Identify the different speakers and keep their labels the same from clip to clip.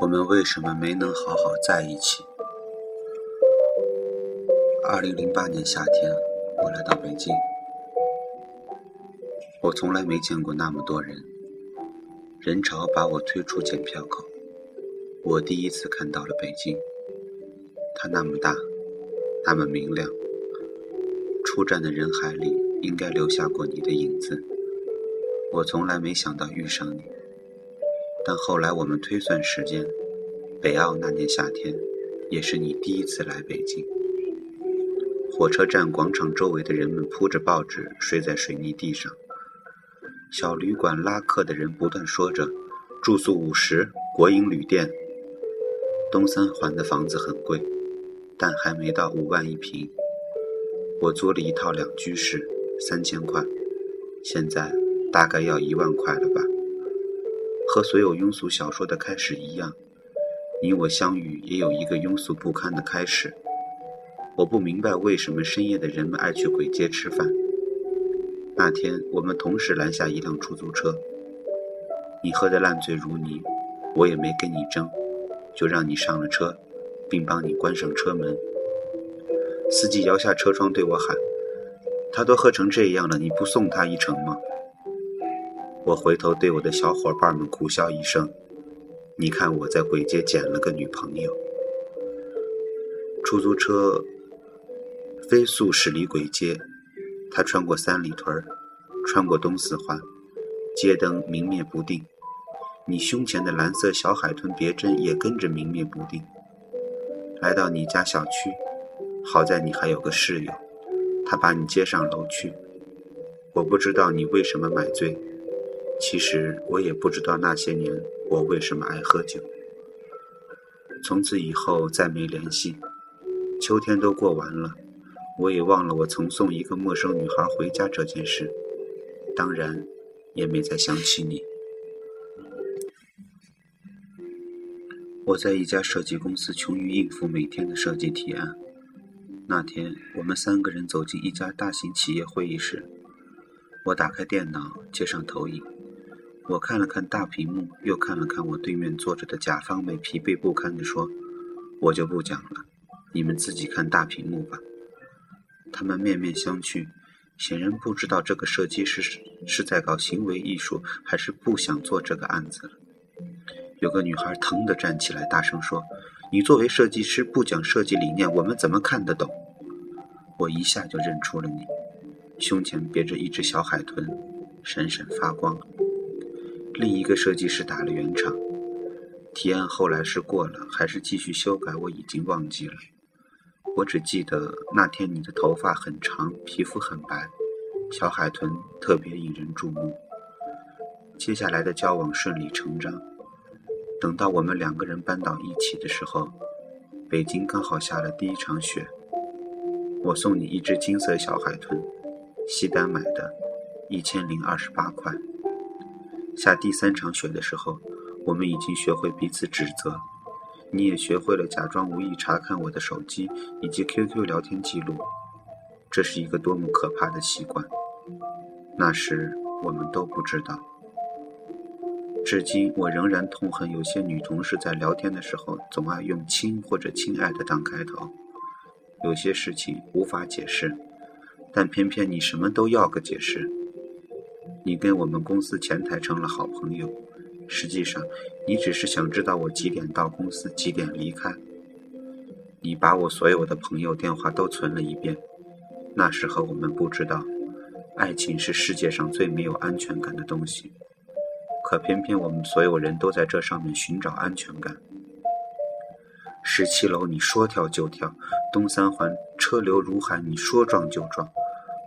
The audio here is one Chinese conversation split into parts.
Speaker 1: 我们为什么没能好好在一起？二零零八年夏天，我来到北京，我从来没见过那么多人，人潮把我推出检票口，我第一次看到了北京，它那么大，那么明亮，出站的人海里应该留下过你的影子，我从来没想到遇上你。但后来我们推算时间，北澳那年夏天，也是你第一次来北京。火车站广场周围的人们铺着报纸睡在水泥地上，小旅馆拉客的人不断说着“住宿五十，国营旅店”。东三环的房子很贵，但还没到五万一平。我租了一套两居室，三千块，现在大概要一万块了吧。和所有庸俗小说的开始一样，你我相遇也有一个庸俗不堪的开始。我不明白为什么深夜的人们爱去鬼街吃饭。那天我们同时拦下一辆出租车，你喝得烂醉如泥，我也没跟你争，就让你上了车，并帮你关上车门。司机摇下车窗对我喊：“他都喝成这样了，你不送他一程吗？”我回头对我的小伙伴们苦笑一声：“你看我在鬼街捡了个女朋友。”出租车飞速驶离鬼街，它穿过三里屯，穿过东四环，街灯明灭不定。你胸前的蓝色小海豚别针也跟着明灭不定。来到你家小区，好在你还有个室友，他把你接上楼去。我不知道你为什么买醉。其实我也不知道那些年我为什么爱喝酒。从此以后再没联系，秋天都过完了，我也忘了我曾送一个陌生女孩回家这件事，当然也没再想起你。我在一家设计公司穷于应付每天的设计提案。那天我们三个人走进一家大型企业会议室，我打开电脑接上投影。我看了看大屏幕，又看了看我对面坐着的甲方妹，疲惫不堪地说：“我就不讲了，你们自己看大屏幕吧。”他们面面相觑，显然不知道这个设计师是是在搞行为艺术，还是不想做这个案子了。有个女孩腾地站起来，大声说：“你作为设计师不讲设计理念，我们怎么看得懂？”我一下就认出了你，胸前别着一只小海豚，闪闪发光。另一个设计师打了圆场，提案后来是过了，还是继续修改，我已经忘记了。我只记得那天你的头发很长，皮肤很白，小海豚特别引人注目。接下来的交往顺理成章。等到我们两个人搬到一起的时候，北京刚好下了第一场雪。我送你一只金色小海豚，西单买的，一千零二十八块。下第三场雪的时候，我们已经学会彼此指责，你也学会了假装无意查看我的手机以及 QQ 聊天记录。这是一个多么可怕的习惯！那时我们都不知道。至今我仍然痛恨有些女同事在聊天的时候总爱用“亲”或者“亲爱的”当开头。有些事情无法解释，但偏偏你什么都要个解释。你跟我们公司前台成了好朋友，实际上，你只是想知道我几点到公司，几点离开。你把我所有的朋友电话都存了一遍。那时候我们不知道，爱情是世界上最没有安全感的东西。可偏偏我们所有人都在这上面寻找安全感。十七楼你说跳就跳，东三环车流如海，你说撞就撞。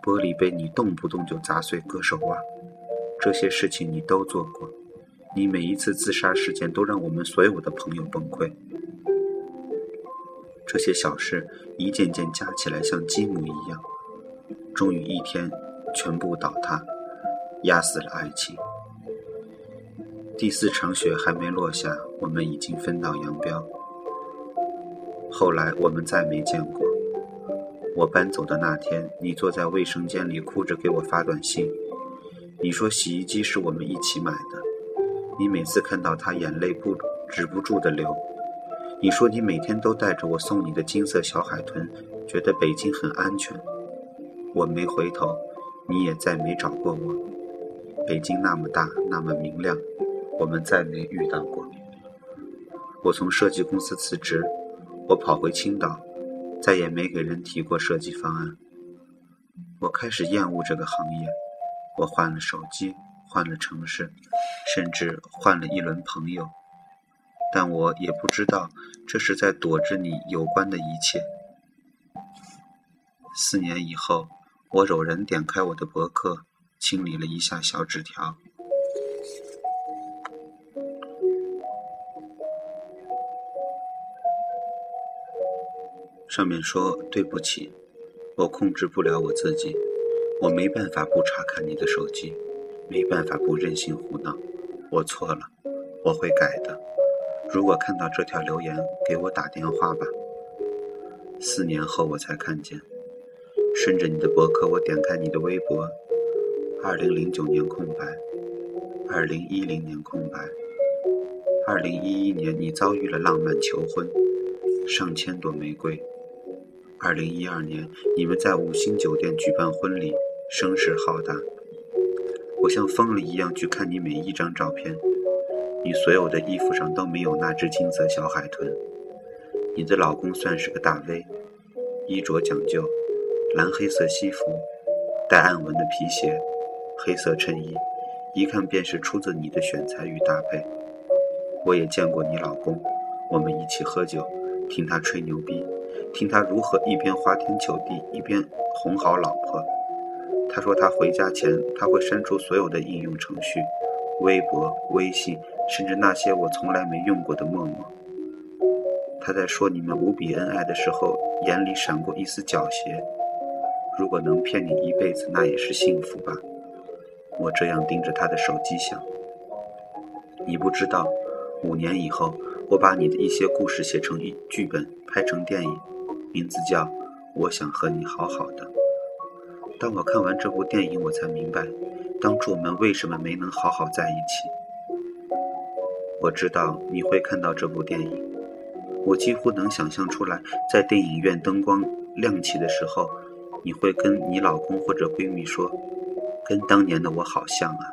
Speaker 1: 玻璃杯，你动不动就砸碎割手袜，这些事情你都做过。你每一次自杀事件都让我们所有的朋友崩溃。这些小事一件件加起来像积木一样，终于一天全部倒塌，压死了爱情。第四场雪还没落下，我们已经分道扬镳。后来我们再没见过。我搬走的那天，你坐在卫生间里哭着给我发短信。你说洗衣机是我们一起买的。你每次看到它，眼泪不止不住的流。你说你每天都带着我送你的金色小海豚，觉得北京很安全。我没回头，你也再没找过我。北京那么大，那么明亮，我们再没遇到过。我从设计公司辞职，我跑回青岛，再也没给人提过设计方案。我开始厌恶这个行业，我换了手机，换了城市，甚至换了一轮朋友。但我也不知道，这是在躲着你有关的一切。四年以后，我偶然点开我的博客，清理了一下小纸条，上面说：“对不起，我控制不了我自己，我没办法不查看你的手机，没办法不任性胡闹，我错了，我会改的。”如果看到这条留言，给我打电话吧。四年后我才看见，顺着你的博客，我点开你的微博。二零零九年空白，二零一零年空白，二零一一年你遭遇了浪漫求婚，上千朵玫瑰。二零一二年你们在五星酒店举办婚礼，声势浩大。我像疯了一样去看你每一张照片。你所有的衣服上都没有那只金色小海豚。你的老公算是个大 V，衣着讲究，蓝黑色西服，带暗纹的皮鞋，黑色衬衣，一看便是出自你的选材与搭配。我也见过你老公，我们一起喝酒，听他吹牛逼，听他如何一边花天酒地，一边哄好老婆。他说他回家前他会删除所有的应用程序，微博、微信。甚至那些我从来没用过的陌陌，他在说你们无比恩爱的时候，眼里闪过一丝狡黠。如果能骗你一辈子，那也是幸福吧。我这样盯着他的手机想，你不知道，五年以后，我把你的一些故事写成一剧本，拍成电影，名字叫《我想和你好好的》。当我看完这部电影，我才明白，当初我们为什么没能好好在一起。我知道你会看到这部电影，我几乎能想象出来，在电影院灯光亮起的时候，你会跟你老公或者闺蜜说：“跟当年的我好像啊。”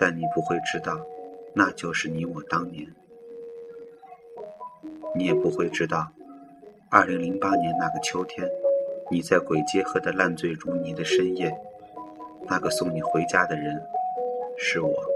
Speaker 1: 但你不会知道，那就是你我当年。你也不会知道，二零零八年那个秋天，你在鬼街喝得烂醉如泥的深夜，那个送你回家的人，是我。